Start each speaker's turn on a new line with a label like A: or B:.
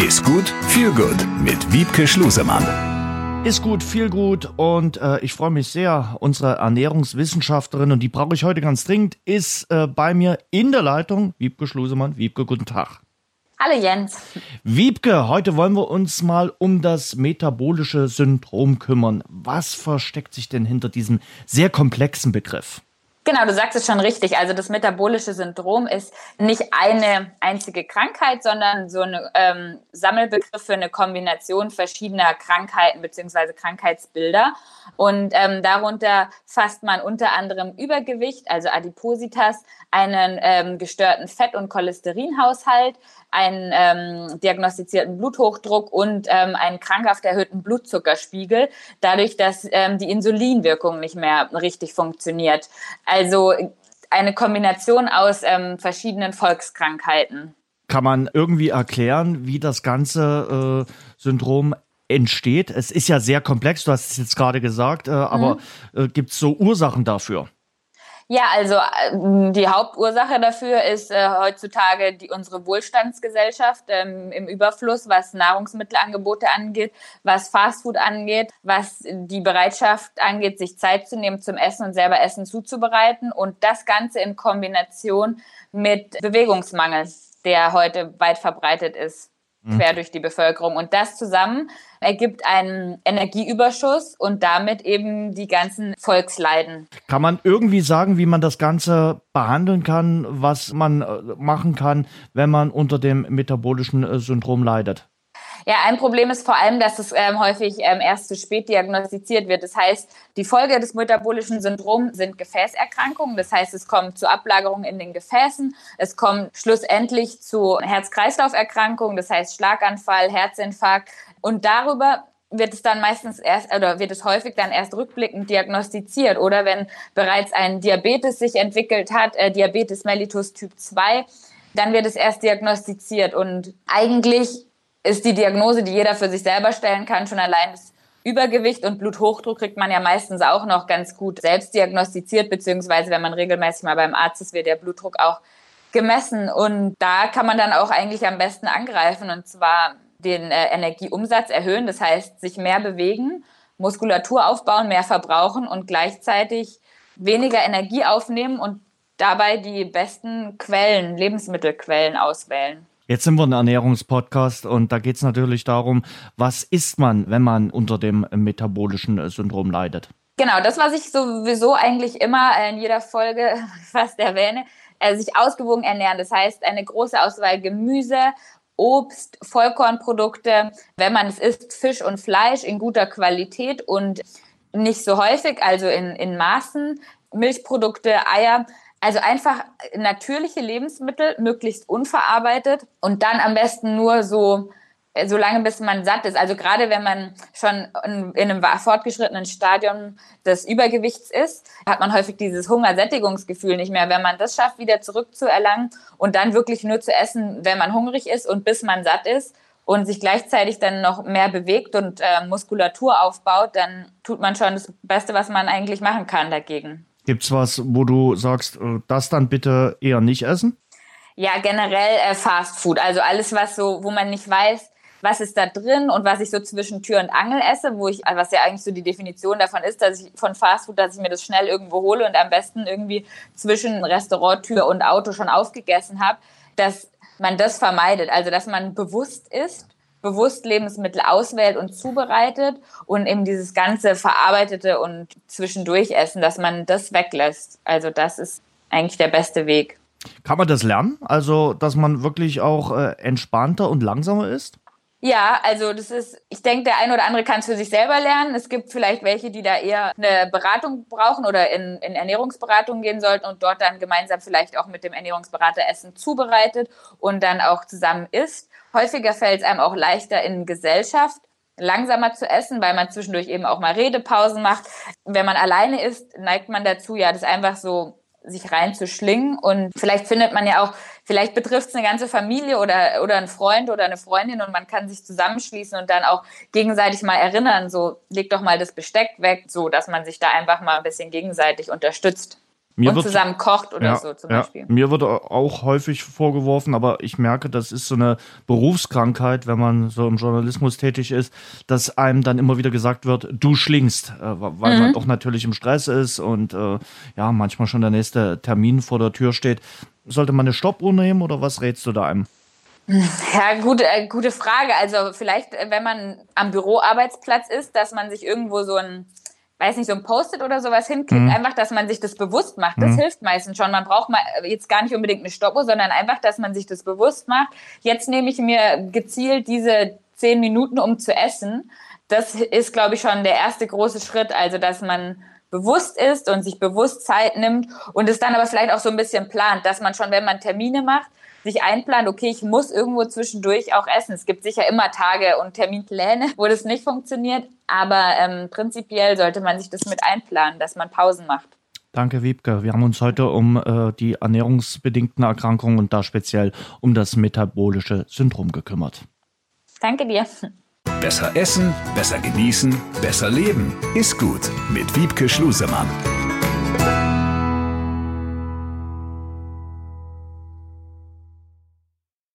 A: Ist gut, viel gut mit Wiebke Schlusemann.
B: Ist gut, viel gut und äh, ich freue mich sehr. Unsere Ernährungswissenschaftlerin, und die brauche ich heute ganz dringend, ist äh, bei mir in der Leitung. Wiebke Schlusemann. Wiebke, guten Tag.
C: Hallo Jens.
B: Wiebke, heute wollen wir uns mal um das metabolische Syndrom kümmern. Was versteckt sich denn hinter diesem sehr komplexen Begriff?
C: Genau, du sagst es schon richtig. Also das metabolische Syndrom ist nicht eine einzige Krankheit, sondern so ein ähm, Sammelbegriff für eine Kombination verschiedener Krankheiten bzw. Krankheitsbilder. Und ähm, darunter fasst man unter anderem Übergewicht, also Adipositas, einen ähm, gestörten Fett- und Cholesterinhaushalt, einen ähm, diagnostizierten Bluthochdruck und ähm, einen krankhaft erhöhten Blutzuckerspiegel, dadurch, dass ähm, die Insulinwirkung nicht mehr richtig funktioniert. Also eine Kombination aus ähm, verschiedenen Volkskrankheiten.
B: Kann man irgendwie erklären, wie das ganze äh, Syndrom entsteht? Es ist ja sehr komplex, du hast es jetzt gerade gesagt, äh, aber mhm. äh, gibt es so Ursachen dafür?
C: Ja, also äh, die Hauptursache dafür ist äh, heutzutage die unsere Wohlstandsgesellschaft ähm, im Überfluss, was Nahrungsmittelangebote angeht, was Fastfood angeht, was die Bereitschaft angeht, sich Zeit zu nehmen zum Essen und selber Essen zuzubereiten und das Ganze in Kombination mit Bewegungsmangel, der heute weit verbreitet ist quer durch die Bevölkerung. Und das zusammen ergibt einen Energieüberschuss und damit eben die ganzen Volksleiden.
B: Kann man irgendwie sagen, wie man das Ganze behandeln kann, was man äh, machen kann, wenn man unter dem metabolischen äh, Syndrom leidet?
C: Ja, ein Problem ist vor allem, dass es ähm, häufig ähm, erst zu spät diagnostiziert wird. Das heißt, die Folge des metabolischen Syndroms sind Gefäßerkrankungen. Das heißt, es kommt zu Ablagerungen in den Gefäßen. Es kommt schlussendlich zu Herz-Kreislauf-Erkrankungen. Das heißt Schlaganfall, Herzinfarkt. Und darüber wird es dann meistens erst oder wird es häufig dann erst rückblickend diagnostiziert oder wenn bereits ein Diabetes sich entwickelt hat, äh, Diabetes mellitus Typ 2, dann wird es erst diagnostiziert. Und eigentlich ist die Diagnose, die jeder für sich selber stellen kann, schon allein das Übergewicht. Und Bluthochdruck kriegt man ja meistens auch noch ganz gut selbst diagnostiziert, beziehungsweise wenn man regelmäßig mal beim Arzt ist, wird der Blutdruck auch gemessen. Und da kann man dann auch eigentlich am besten angreifen. Und zwar den äh, Energieumsatz erhöhen, das heißt sich mehr bewegen, Muskulatur aufbauen, mehr verbrauchen und gleichzeitig weniger Energie aufnehmen und dabei die besten Quellen, Lebensmittelquellen auswählen.
B: Jetzt sind wir ein Ernährungspodcast und da geht es natürlich darum, was isst man, wenn man unter dem metabolischen Syndrom leidet?
C: Genau, das, was ich sowieso eigentlich immer in jeder Folge fast erwähne, äh, sich ausgewogen ernähren. Das heißt, eine große Auswahl Gemüse, Obst, Vollkornprodukte, wenn man es isst, Fisch und Fleisch in guter Qualität und nicht so häufig, also in, in Maßen, Milchprodukte, Eier. Also einfach natürliche Lebensmittel, möglichst unverarbeitet und dann am besten nur so äh, so lange bis man satt ist. Also gerade wenn man schon in, einem fortgeschrittenen Stadium des Übergewichts ist, hat man häufig dieses Hungersättigungsgefühl nicht mehr. Wenn man das schafft, wieder zurückzuerlangen und dann wirklich nur zu essen, wenn man hungrig ist und bis man satt ist und sich gleichzeitig dann noch mehr bewegt und äh, Muskulatur aufbaut, dann tut man schon das Beste, was man eigentlich machen kann dagegen.
B: Gibt's was, wo du sagst, äh, das dann bitte eher nicht essen?
C: Ja, generell äh, Fast Food. Also alles, was so, wo man nicht weiß, was ist da drin und was ich so zwischen Tür und Angel esse, wo ich, was ja eigentlich so die Definition davon ist, dass ich von Fast Food, dass ich mir das schnell irgendwo hole und am besten irgendwie zwischen Restauranttür und Auto schon aufgegessen habe, dass man das vermeidet. Also dass man bewusst ist bewusst Lebensmittel auswählt und zubereitet und eben dieses ganze verarbeitete und zwischendurch essen, dass man das weglässt. Also das ist eigentlich der beste Weg.
B: Kann man das lernen? Also, dass man wirklich auch äh, entspannter und langsamer ist?
C: Ja, also das ist, ich denke, der eine oder andere kann es für sich selber lernen. Es gibt vielleicht welche, die da eher eine Beratung brauchen oder in, in Ernährungsberatung gehen sollten und dort dann gemeinsam vielleicht auch mit dem Ernährungsberater Essen zubereitet und dann auch zusammen isst. Häufiger fällt es einem auch leichter in Gesellschaft langsamer zu essen, weil man zwischendurch eben auch mal Redepausen macht. Wenn man alleine isst, neigt man dazu, ja, das einfach so sich reinzuschlingen. Und vielleicht findet man ja auch, vielleicht betrifft es eine ganze Familie oder, oder einen Freund oder eine Freundin und man kann sich zusammenschließen und dann auch gegenseitig mal erinnern, so leg doch mal das Besteck weg, so dass man sich da einfach mal ein bisschen gegenseitig unterstützt.
B: Mir
C: und
B: wird-
C: zusammen kocht oder
B: Ja,
C: so zum
B: ja.
C: Beispiel.
B: Mir wird auch häufig vorgeworfen, aber ich merke, das ist so eine Berufskrankheit, wenn man so im Journalismus tätig ist, dass einem dann immer wieder gesagt wird, du schlingst, äh, weil
C: Mhm.
B: man doch natürlich im Stress ist und äh, ja, manchmal schon der nächste Termin vor der Tür steht. Sollte man eine Stoppuhr nehmen oder was rätst du da einem?
C: Ja, gute, äh, gute Frage. Also vielleicht, äh, wenn man am Büroarbeitsplatz ist, dass man sich irgendwo so ein, weiß nicht, so ein Post-it oder sowas hinklickt,
B: Mhm.
C: einfach, dass man sich das bewusst macht. Das hilft meistens schon. Man braucht mal äh, jetzt gar nicht unbedingt eine Stoppuhr, sondern einfach, dass man sich das bewusst macht. Jetzt nehme ich mir gezielt diese zehn Minuten, um zu essen. Das ist, glaube ich, schon der erste große Schritt. Also, dass man bewusst ist und sich bewusst Zeit nimmt und es dann aber vielleicht auch so ein bisschen plant, dass man schon, wenn man Termine macht, sich einplant, okay, ich muss irgendwo zwischendurch auch essen. Es gibt sicher immer Tage und Terminpläne, wo das nicht funktioniert, aber ähm, prinzipiell sollte man sich das mit einplanen, dass man Pausen macht.
B: Danke, Wiebke. Wir haben uns heute um äh, die ernährungsbedingten Erkrankungen und da speziell um das metabolische Syndrom gekümmert.
C: Danke dir.
A: Besser essen, besser genießen, besser leben. Ist gut mit Wiebke Schlusemann.